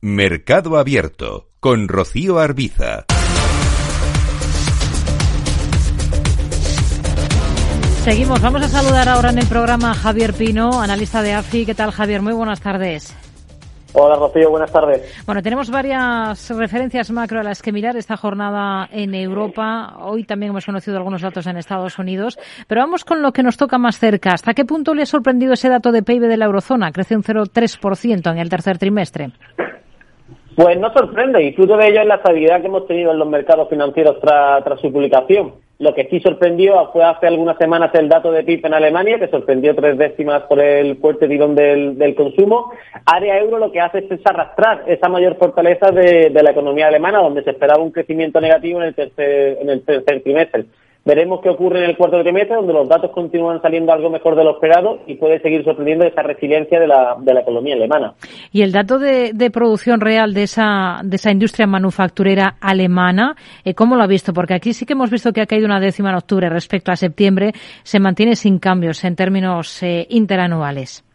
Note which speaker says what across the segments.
Speaker 1: Mercado Abierto con Rocío Arbiza.
Speaker 2: Seguimos, vamos a saludar ahora en el programa a Javier Pino, analista de AFI. ¿Qué tal, Javier? Muy buenas tardes.
Speaker 3: Hola Rocío, buenas tardes.
Speaker 2: Bueno, tenemos varias referencias macro a las que mirar esta jornada en Europa. Hoy también hemos conocido algunos datos en Estados Unidos, pero vamos con lo que nos toca más cerca. ¿Hasta qué punto le ha sorprendido ese dato de PIB de la eurozona? Crece un 0,3% en el tercer trimestre.
Speaker 3: Pues no sorprende, y fruto de ello es la estabilidad que hemos tenido en los mercados financieros tras su publicación. Lo que sí sorprendió fue hace algunas semanas el dato de PIB en Alemania, que sorprendió tres décimas por el fuerte tirón del, consumo. Área euro lo que hace es arrastrar esa mayor fortaleza de, de, la economía alemana, donde se esperaba un crecimiento negativo en el tercer, en el tercer trimestre. Veremos qué ocurre en el cuarto trimestre, donde los datos continúan saliendo algo mejor de lo esperado y puede seguir sorprendiendo esa resiliencia de la, de la economía alemana.
Speaker 2: Y el dato de, producción real de esa, de esa industria manufacturera alemana, eh, ¿cómo lo ha visto? Porque aquí sí que hemos visto que ha caído una décima en octubre respecto a septiembre, se mantiene sin cambios en términos eh, interanuales.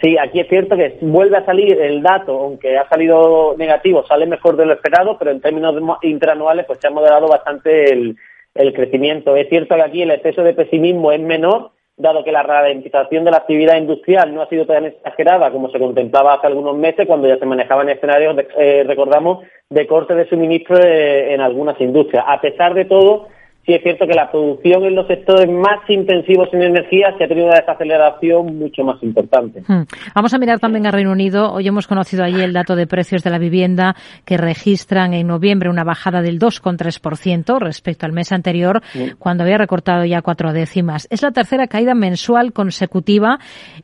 Speaker 3: Sí, aquí es cierto que vuelve a salir el dato, aunque ha salido negativo, sale mejor de lo esperado, pero en términos interanuales pues se ha moderado bastante el, el crecimiento. Es cierto que aquí el exceso de pesimismo es menor, dado que la ralentización de la actividad industrial no ha sido tan exagerada como se contemplaba hace algunos meses, cuando ya se manejaban escenarios, eh, recordamos, de corte de suministro eh, en algunas industrias. A pesar de todo, sí es cierto que la producción en los sectores más intensivos en energía se ha tenido una desaceleración mucho más importante.
Speaker 2: Hmm. Vamos a mirar también a Reino Unido. Hoy hemos conocido allí el dato de precios de la vivienda que registran en noviembre una bajada del 2,3% respecto al mes anterior, cuando había recortado ya cuatro décimas. Es la tercera caída mensual consecutiva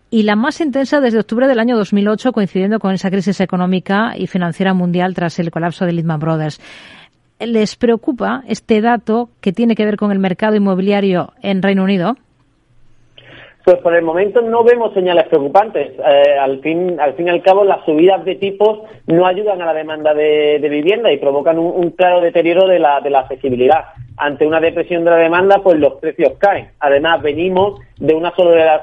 Speaker 2: y la más intensa desde octubre del año 2008, coincidiendo con esa crisis económica y financiera mundial tras el colapso de Lehman Brothers les preocupa este dato que tiene que ver con el mercado inmobiliario en Reino Unido?
Speaker 3: Pues por el momento no vemos señales preocupantes. Eh, al fin, al fin y al cabo, las subidas de tipos no ayudan a la demanda de, vivienda y provocan un, claro deterioro de la, de la accesibilidad. Ante una depresión de la demanda, pues los precios caen. Además, venimos de una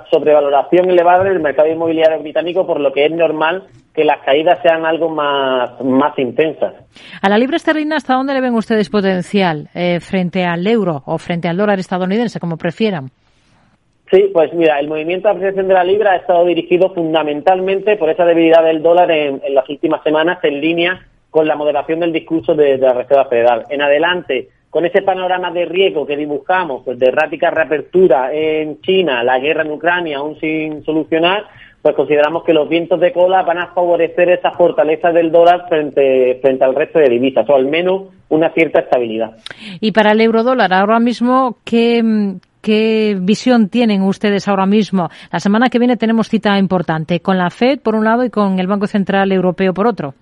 Speaker 3: sobrevaloración elevada en el mercado inmobiliario británico, por lo que es normal que las caídas sean algo más, más intensas.
Speaker 2: A la libra esterlina, ¿hasta dónde le ven ustedes potencial eh, frente al euro o frente al dólar estadounidense, como prefieran?
Speaker 3: Sí, pues mira, el movimiento de apreciación de la libra ha estado dirigido fundamentalmente por esa debilidad del dólar en, las últimas semanas en línea con la moderación del discurso de, la Reserva Federal. En adelante, con ese panorama de riesgo que dibujamos, pues de errática reapertura en China, la guerra en Ucrania aún sin solucionar, pues consideramos que los vientos de cola van a favorecer esa fortaleza del dólar frente, frente al resto de divisas, o al menos una cierta estabilidad.
Speaker 2: Y para el euro dólar, ahora mismo, ¿qué, ¿Qué visión tienen ustedes ahora mismo? La semana que viene tenemos cita importante con la Fed por un lado y con el Banco Central Europeo por otro.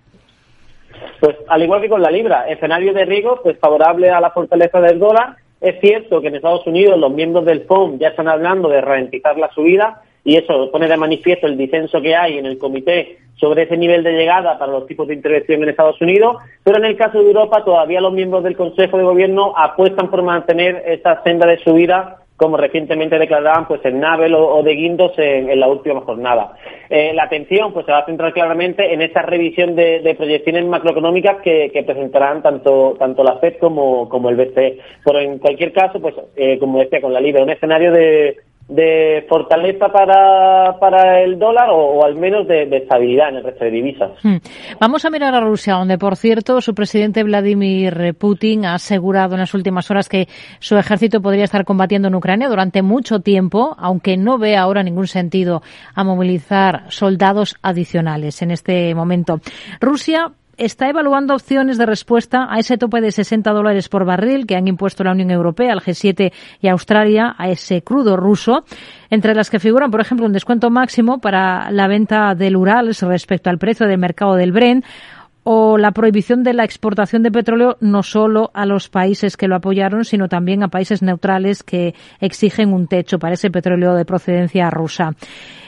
Speaker 3: Pues al igual que con la libra, escenario de riesgo pues favorable a la fortaleza del dólar. Es cierto que en Estados Unidos los miembros del FOM ya están hablando de ralentizar la subida y eso pone de manifiesto el disenso que hay en el comité sobre ese nivel de llegada para los tipos de intervención en Estados Unidos, pero en el caso de Europa todavía los miembros del Consejo de Gobierno apuestan por mantener esa senda de subida como recientemente declaraban pues en Nabel o, de Guindos en, la última jornada. Eh, la atención pues se va a centrar claramente en esa revisión de, proyecciones macroeconómicas que, presentarán tanto tanto la FED como, como el BCE. Pero en cualquier caso, pues eh, como decía con la Libra, un escenario de, de fortaleza para, para el dólar o, al menos de, estabilidad en el resto de divisas. Hmm.
Speaker 2: Vamos a mirar a Rusia, donde, por cierto, su presidente Vladimir Putin ha asegurado en las últimas horas que su ejército podría estar combatiendo en Ucrania durante mucho tiempo, aunque no ve ahora ningún sentido a movilizar soldados adicionales en este momento. Rusia está evaluando opciones de respuesta a ese tope de 60 dólares por barril que han impuesto la Unión Europea, el G7 y Australia a ese crudo ruso, entre las que figuran, por ejemplo, un descuento máximo para la venta del Urals respecto al precio del mercado del Brent o la prohibición de la exportación de petróleo no solo a los países que lo apoyaron, sino también a países neutrales que exigen un techo para ese petróleo de procedencia rusa.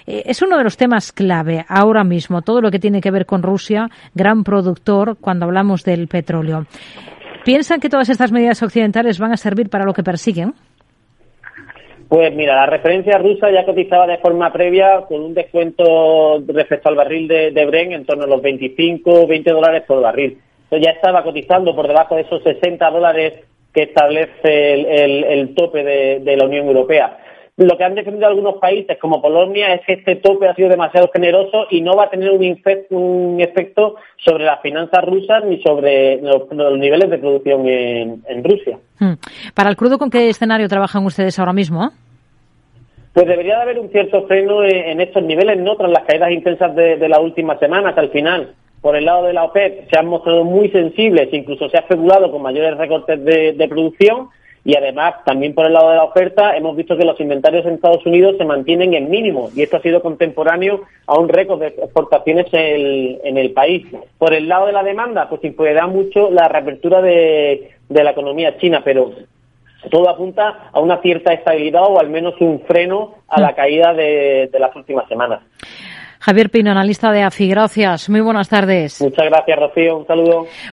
Speaker 2: Eh, es uno de los temas clave ahora mismo, todo lo que tiene que ver con Rusia, gran productor cuando hablamos del petróleo. ¿Piensan que todas estas medidas occidentales van a servir para lo que persiguen?
Speaker 3: Pues mira, la referencia rusa ya cotizaba de forma previa con un descuento respecto al barril de, de Bren en torno a los 25, 20 dólares por barril. Entonces ya estaba cotizando por debajo de esos 60 dólares que establece el, tope de, la Unión Europea. Lo que han defendido algunos países como Polonia es que este tope ha sido demasiado generoso y no va a tener un, efecto sobre las finanzas rusas ni sobre los, niveles de producción en, Rusia.
Speaker 2: Hmm. Para el crudo, ¿con qué escenario trabajan ustedes ahora mismo?
Speaker 3: Pues debería de haber un cierto freno en, estos niveles, ¿no? Tras las caídas intensas de, de las últimas semanas al final por el lado de la OPEP se han mostrado muy sensibles, incluso se ha especulado con mayores recortes de, producción y además también por el lado de la oferta hemos visto que los inventarios en Estados Unidos se mantienen en mínimo y esto ha sido contemporáneo a un récord de exportaciones en el, país. Por el lado de la demanda, pues influirá mucho la reapertura de, la economía china, pero todo apunta a una cierta estabilidad o al menos un freno a la caída de las últimas semanas.
Speaker 2: Javier Pino, analista de AFI. Gracias. Muy buenas tardes.
Speaker 3: Muchas gracias, Rocío. Un saludo.